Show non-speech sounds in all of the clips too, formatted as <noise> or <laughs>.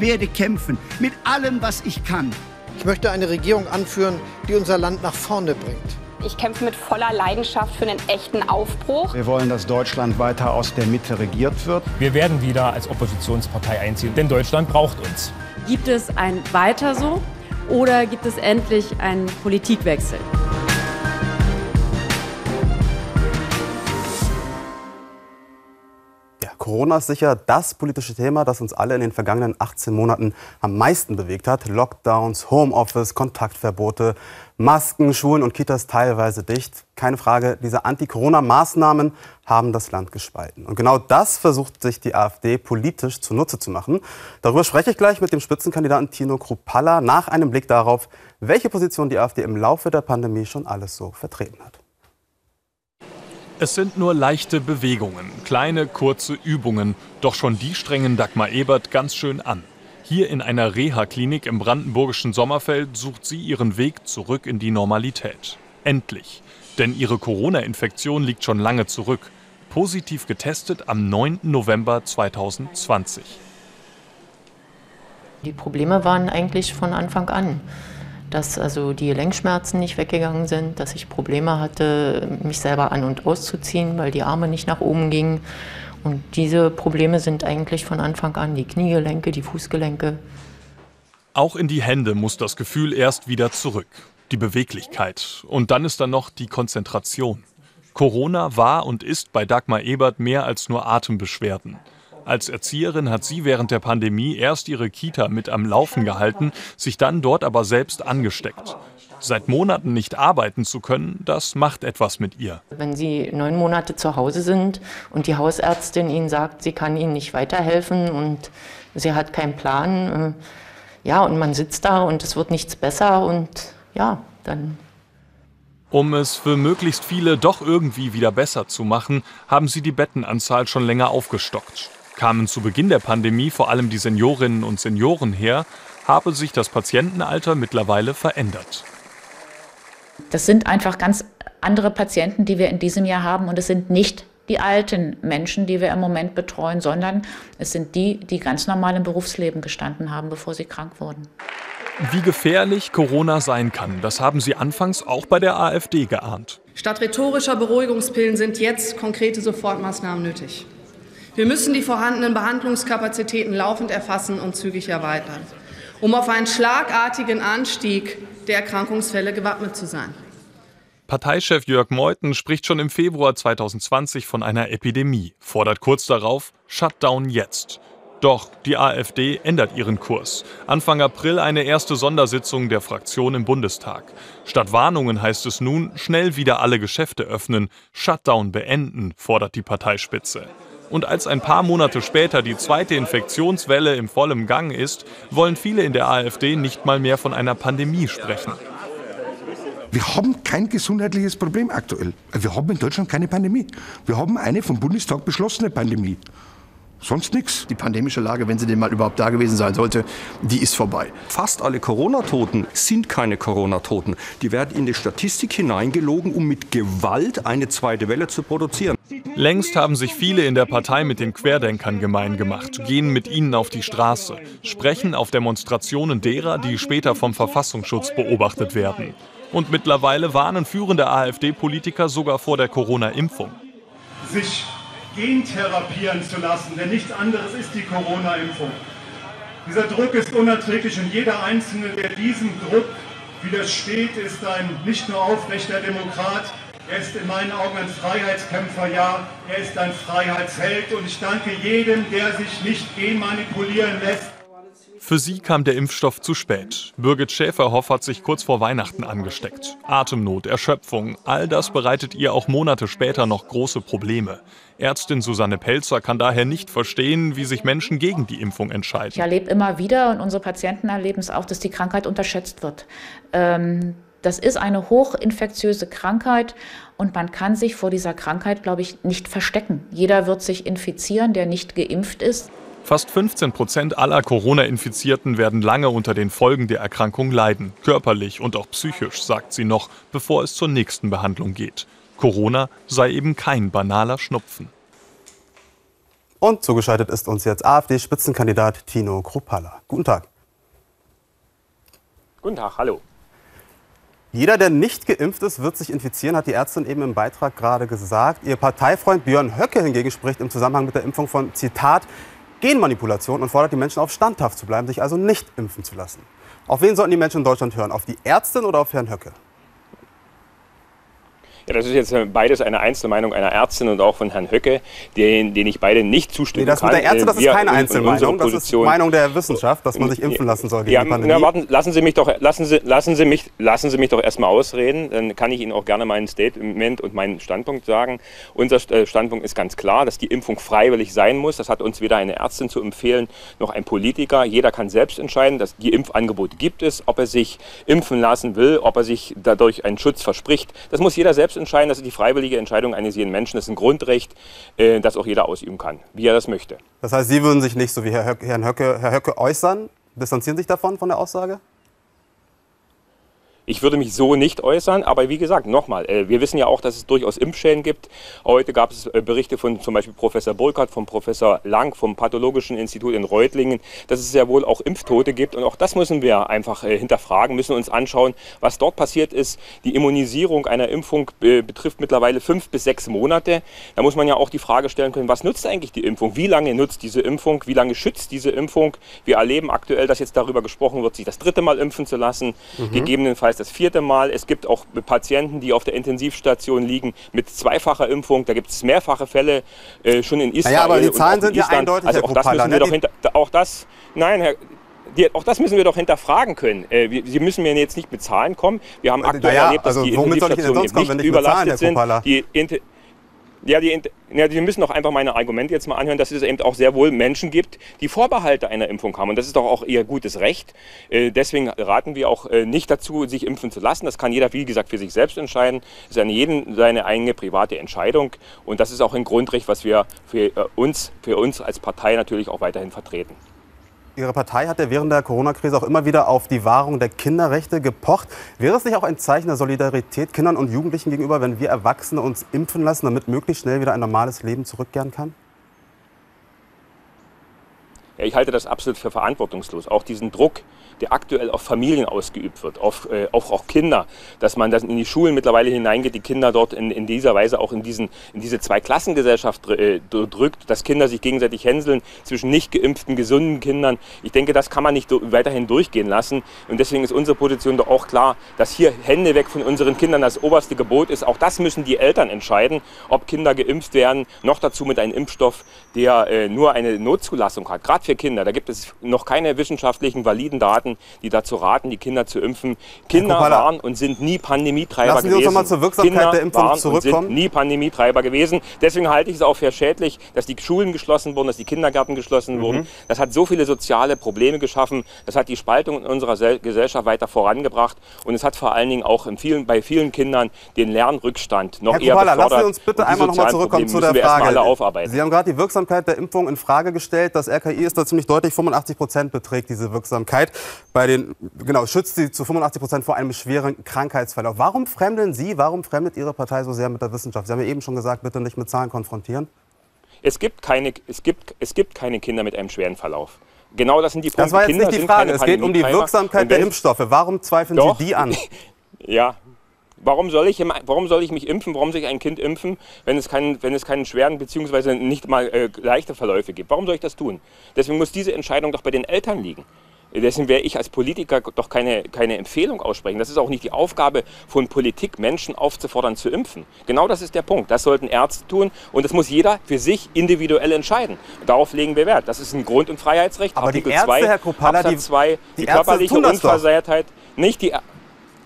Ich werde kämpfen mit allem, was ich kann. Ich möchte eine Regierung anführen, die unser Land nach vorne bringt. Ich kämpfe mit voller Leidenschaft für einen echten Aufbruch. Wir wollen, dass Deutschland weiter aus der Mitte regiert wird. Wir werden wieder als Oppositionspartei einziehen, denn Deutschland braucht uns. Gibt es ein Weiter so oder gibt es endlich einen Politikwechsel? Corona ist sicher das politische Thema, das uns alle in den vergangenen 18 Monaten am meisten bewegt hat. Lockdowns, Homeoffice, Kontaktverbote, Masken, Schulen und Kitas teilweise dicht. Keine Frage, diese Anti-Corona-Maßnahmen haben das Land gespalten. Und genau das versucht sich die AfD politisch zunutze zu machen. Darüber spreche ich gleich mit dem Spitzenkandidaten Tino Krupalla nach einem Blick darauf, welche Position die AfD im Laufe der Pandemie schon alles so vertreten hat. Es sind nur leichte Bewegungen, kleine, kurze Übungen, doch schon die strengen Dagmar Ebert ganz schön an. Hier in einer Reha-Klinik im brandenburgischen Sommerfeld sucht sie ihren Weg zurück in die Normalität. Endlich. Denn ihre Corona-Infektion liegt schon lange zurück. Positiv getestet am 9. November 2020. Die Probleme waren eigentlich von Anfang an dass also die Gelenkschmerzen nicht weggegangen sind, dass ich Probleme hatte, mich selber an und auszuziehen, weil die Arme nicht nach oben gingen. Und diese Probleme sind eigentlich von Anfang an die Kniegelenke, die Fußgelenke. Auch in die Hände muss das Gefühl erst wieder zurück. Die Beweglichkeit. Und dann ist da noch die Konzentration. Corona war und ist bei Dagmar Ebert mehr als nur Atembeschwerden. Als Erzieherin hat sie während der Pandemie erst ihre Kita mit am Laufen gehalten, sich dann dort aber selbst angesteckt. Seit Monaten nicht arbeiten zu können, das macht etwas mit ihr. Wenn Sie neun Monate zu Hause sind und die Hausärztin Ihnen sagt, sie kann Ihnen nicht weiterhelfen und sie hat keinen Plan, äh, ja, und man sitzt da und es wird nichts besser und ja, dann um es für möglichst viele doch irgendwie wieder besser zu machen, haben sie die Bettenanzahl schon länger aufgestockt kamen zu Beginn der Pandemie vor allem die Seniorinnen und Senioren her, habe sich das Patientenalter mittlerweile verändert. Das sind einfach ganz andere Patienten, die wir in diesem Jahr haben und es sind nicht die alten Menschen, die wir im Moment betreuen, sondern es sind die, die ganz normal im Berufsleben gestanden haben, bevor sie krank wurden. Wie gefährlich Corona sein kann, das haben Sie anfangs auch bei der AfD geahnt. Statt rhetorischer Beruhigungspillen sind jetzt konkrete Sofortmaßnahmen nötig. Wir müssen die vorhandenen Behandlungskapazitäten laufend erfassen und zügig erweitern, um auf einen schlagartigen Anstieg der Erkrankungsfälle gewappnet zu sein. Parteichef Jörg Meuthen spricht schon im Februar 2020 von einer Epidemie, fordert kurz darauf Shutdown jetzt. Doch die AfD ändert ihren Kurs. Anfang April eine erste Sondersitzung der Fraktion im Bundestag. Statt Warnungen heißt es nun, schnell wieder alle Geschäfte öffnen, Shutdown beenden, fordert die Parteispitze. Und als ein paar Monate später die zweite Infektionswelle im vollen Gang ist, wollen viele in der AfD nicht mal mehr von einer Pandemie sprechen. Wir haben kein gesundheitliches Problem aktuell. Wir haben in Deutschland keine Pandemie. Wir haben eine vom Bundestag beschlossene Pandemie. Sonst nichts. Die pandemische Lage, wenn sie denn mal überhaupt da gewesen sein sollte, die ist vorbei. Fast alle Corona-Toten sind keine Corona-Toten. Die werden in die Statistik hineingelogen, um mit Gewalt eine zweite Welle zu produzieren. Längst haben sich viele in der Partei mit den Querdenkern gemein gemacht, gehen mit ihnen auf die Straße, sprechen auf Demonstrationen derer, die später vom Verfassungsschutz beobachtet werden. Und mittlerweile warnen führende AfD-Politiker sogar vor der Corona-Impfung. Sich gentherapieren zu lassen, denn nichts anderes ist die Corona-Impfung. Dieser Druck ist unerträglich und jeder Einzelne, der diesem Druck widersteht, ist ein nicht nur aufrechter Demokrat, er ist in meinen Augen ein Freiheitskämpfer, ja, er ist ein Freiheitsheld und ich danke jedem, der sich nicht genmanipulieren lässt. Für sie kam der Impfstoff zu spät. Birgit Schäferhoff hat sich kurz vor Weihnachten angesteckt. Atemnot, Erschöpfung, all das bereitet ihr auch Monate später noch große Probleme. Ärztin Susanne Pelzer kann daher nicht verstehen, wie sich Menschen gegen die Impfung entscheiden. Ich erlebe immer wieder und unsere Patienten erleben es auch, dass die Krankheit unterschätzt wird. Ähm, das ist eine hochinfektiöse Krankheit und man kann sich vor dieser Krankheit, glaube ich, nicht verstecken. Jeder wird sich infizieren, der nicht geimpft ist. Fast 15 Prozent aller Corona-Infizierten werden lange unter den Folgen der Erkrankung leiden, körperlich und auch psychisch, sagt sie noch, bevor es zur nächsten Behandlung geht. Corona sei eben kein banaler Schnupfen. Und zugeschaltet ist uns jetzt AfD-Spitzenkandidat Tino Kruppalla. Guten Tag. Guten Tag, hallo. Jeder, der nicht geimpft ist, wird sich infizieren, hat die Ärztin eben im Beitrag gerade gesagt. Ihr Parteifreund Björn Höcke hingegen spricht im Zusammenhang mit der Impfung von, Zitat, Genmanipulation und fordert die Menschen auf, standhaft zu bleiben, sich also nicht impfen zu lassen. Auf wen sollten die Menschen in Deutschland hören? Auf die Ärztin oder auf Herrn Höcke? Ja, das ist jetzt äh, beides eine Einzelmeinung einer Ärztin und auch von Herrn Höcke, den, den ich beide nicht zustimmen nee, das kann. Mit der Ärzte, das ist Wir keine in- in Einzelmeinung, das ist Meinung der Wissenschaft, dass man sich impfen lassen soll gegen Ja, die Pandemie. na, warten, lassen Sie mich doch, lassen Sie, lassen Sie mich, lassen Sie mich doch erstmal ausreden. Dann kann ich Ihnen auch gerne mein Statement und meinen Standpunkt sagen. Unser äh, Standpunkt ist ganz klar, dass die Impfung freiwillig sein muss. Das hat uns weder eine Ärztin zu empfehlen noch ein Politiker. Jeder kann selbst entscheiden, dass die Impfangebote gibt es, ob er sich impfen lassen will, ob er sich dadurch einen Schutz verspricht. Das muss jeder selbst entscheiden. Das ist die freiwillige Entscheidung eines jeden Menschen. Das ist ein Grundrecht, äh, das auch jeder ausüben kann, wie er das möchte. Das heißt, Sie würden sich nicht so wie Herr Höcke, Herr Höcke äußern? Distanzieren sich davon, von der Aussage? Ich würde mich so nicht äußern, aber wie gesagt, nochmal, äh, wir wissen ja auch, dass es durchaus Impfschäden gibt. Heute gab es äh, Berichte von zum Beispiel Professor Burkhardt, von Professor Lang, vom Pathologischen Institut in Reutlingen, dass es ja wohl auch Impftote gibt. Und auch das müssen wir einfach äh, hinterfragen, müssen uns anschauen, was dort passiert ist. Die Immunisierung einer Impfung betrifft mittlerweile fünf bis sechs Monate. Da muss man ja auch die Frage stellen können, was nutzt eigentlich die Impfung? Wie lange nutzt diese Impfung? Wie lange schützt diese Impfung? Wir erleben aktuell, dass jetzt darüber gesprochen wird, sich das dritte Mal impfen zu lassen, Mhm. gegebenenfalls das vierte Mal. Es gibt auch Patienten, die auf der Intensivstation liegen mit zweifacher Impfung. Da gibt es mehrfache Fälle äh, schon in Israel. Naja, aber die Zahlen sind ja eindeutig, Also auch das müssen wir doch hinter, auch das, nein, Herr, die, auch das müssen wir doch hinterfragen können. Äh, wir, Sie müssen mir jetzt nicht mit Zahlen kommen. Wir haben aktuell naja, erlebt, dass also die Intensivstationen eben nicht überlastet sind. Die ja, die, ja, Sie müssen doch einfach meine Argumente jetzt mal anhören, dass es eben auch sehr wohl Menschen gibt, die Vorbehalte einer Impfung haben. Und das ist doch auch ihr gutes Recht. Äh, deswegen raten wir auch äh, nicht dazu, sich impfen zu lassen. Das kann jeder, wie gesagt, für sich selbst entscheiden. Es ist an jedem seine eigene private Entscheidung. Und das ist auch ein Grundrecht, was wir für äh, uns, für uns als Partei natürlich auch weiterhin vertreten. Ihre Partei hat ja während der Corona-Krise auch immer wieder auf die Wahrung der Kinderrechte gepocht. Wäre es nicht auch ein Zeichen der Solidarität Kindern und Jugendlichen gegenüber, wenn wir Erwachsene uns impfen lassen, damit möglichst schnell wieder ein normales Leben zurückkehren kann? Ja, ich halte das absolut für verantwortungslos. Auch diesen Druck, der aktuell auf Familien ausgeübt wird, auf, äh, auf auch Kinder, dass man das in die Schulen mittlerweile hineingeht, die Kinder dort in, in dieser Weise auch in, diesen, in diese Zweiklassengesellschaft äh, drückt, dass Kinder sich gegenseitig hänseln zwischen nicht geimpften, gesunden Kindern. Ich denke, das kann man nicht weiterhin durchgehen lassen. Und deswegen ist unsere Position doch auch klar, dass hier Hände weg von unseren Kindern das oberste Gebot ist. Auch das müssen die Eltern entscheiden, ob Kinder geimpft werden. Noch dazu mit einem Impfstoff, der äh, nur eine Notzulassung hat. Gerade für Kinder. Da gibt es noch keine wissenschaftlichen, validen Daten, die dazu raten, die Kinder zu impfen. Kinder waren und sind nie Pandemietreiber lassen Sie uns gewesen. noch mal zur Wirksamkeit Kinder der Impfung waren und zurückkommen. sind nie Pandemietreiber gewesen. Deswegen halte ich es auch für schädlich, dass die Schulen geschlossen wurden, dass die Kindergärten geschlossen Mhm. wurden. Das hat so viele soziale Probleme geschaffen. Das hat die Spaltung in unserer Sel- Gesellschaft weiter vorangebracht. Und es hat vor allen Dingen auch vielen, bei vielen Kindern den Lernrückstand noch Herr eher Kruppalla, befördert. lassen Sie uns bitte einmal noch mal sozialen zurückkommen zu der Frage. Sie haben gerade die Wirksamkeit der Impfung in Frage gestellt. Das RKI ist da ziemlich deutlich, 85 Prozent beträgt diese Wirksamkeit. Bei den, genau, schützt sie zu 85 Prozent vor einem schweren Krankheitsverlauf. Warum fremdeln Sie, warum fremdet Ihre Partei so sehr mit der Wissenschaft? Sie haben ja eben schon gesagt, bitte nicht mit Zahlen konfrontieren. Es gibt, keine, es, gibt, es gibt keine Kinder mit einem schweren Verlauf. Genau das sind die Punkte. Das war jetzt Kinder nicht die Frage. Es geht um die. Wirksamkeit der Impfstoffe. Warum zweifeln Doch. Sie die an? <laughs> Ja. Warum soll, ich, warum soll ich mich impfen? Warum soll ich ein Kind impfen, wenn es keinen, wenn es keinen schweren bzw. nicht mal äh, leichte Verläufe gibt? Warum soll ich das tun? Deswegen muss diese Entscheidung doch bei den Eltern liegen. Deswegen werde ich als Politiker doch keine, keine Empfehlung aussprechen. Das ist auch nicht die Aufgabe von Politik, Menschen aufzufordern zu impfen. Genau das ist der Punkt. Das sollten Ärzte tun und das muss jeder für sich individuell entscheiden. Darauf legen wir Wert. Das ist ein Grund- und Freiheitsrecht. Aber die Artikel Ärzte, 2, Herr Absatz die- 2, die, die körperliche. Unversehrtheit, nicht die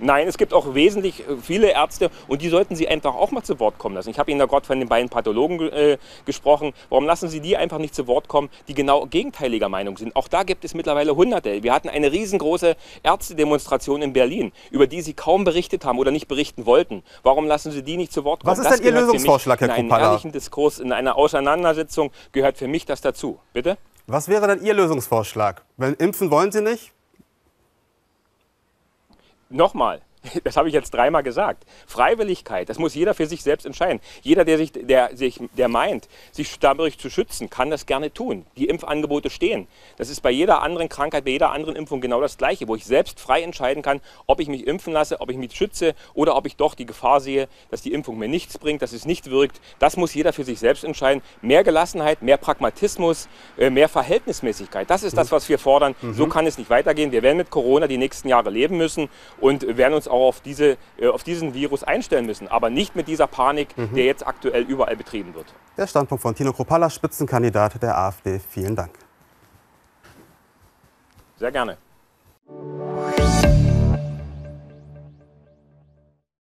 Nein, es gibt auch wesentlich äh, viele Ärzte und die sollten Sie einfach auch mal zu Wort kommen lassen. Ich habe Ihnen da gerade von den beiden Pathologen äh, gesprochen. Warum lassen Sie die einfach nicht zu Wort kommen, die genau gegenteiliger Meinung sind? Auch da gibt es mittlerweile Hunderte. Wir hatten eine riesengroße Ärztedemonstration in Berlin, über die Sie kaum berichtet haben oder nicht berichten wollten. Warum lassen Sie die nicht zu Wort kommen? Was ist denn Ihr Lösungsvorschlag, Herr In einen Kruppalla? ehrlichen Diskurs, in einer Auseinandersetzung gehört für mich das dazu. Bitte? Was wäre denn Ihr Lösungsvorschlag? Wenn impfen wollen Sie nicht? Nochmal, <laughs> Das habe ich jetzt dreimal gesagt. Freiwilligkeit, das muss jeder für sich selbst entscheiden. Jeder, der, sich, der, sich, der meint, sich dadurch zu schützen, kann das gerne tun. Die Impfangebote stehen. Das ist bei jeder anderen Krankheit, bei jeder anderen Impfung genau das Gleiche, wo ich selbst frei entscheiden kann, ob ich mich impfen lasse, ob ich mich schütze oder ob ich doch die Gefahr sehe, dass die Impfung mir nichts bringt, dass es nicht wirkt. Das muss jeder für sich selbst entscheiden. Mehr Gelassenheit, mehr Pragmatismus, äh, mehr Verhältnismäßigkeit. Das ist das, was wir fordern. Mhm. So kann es nicht weitergehen. Wir werden mit Corona die nächsten Jahre leben müssen und werden uns auch auf, diese, äh, auf diesen Virus einstellen müssen. Aber nicht mit dieser Panik, mhm. der jetzt aktuell überall betrieben wird. Der Standpunkt von Tino Kropalla, Spitzenkandidat der AfD. Vielen Dank. Sehr gerne.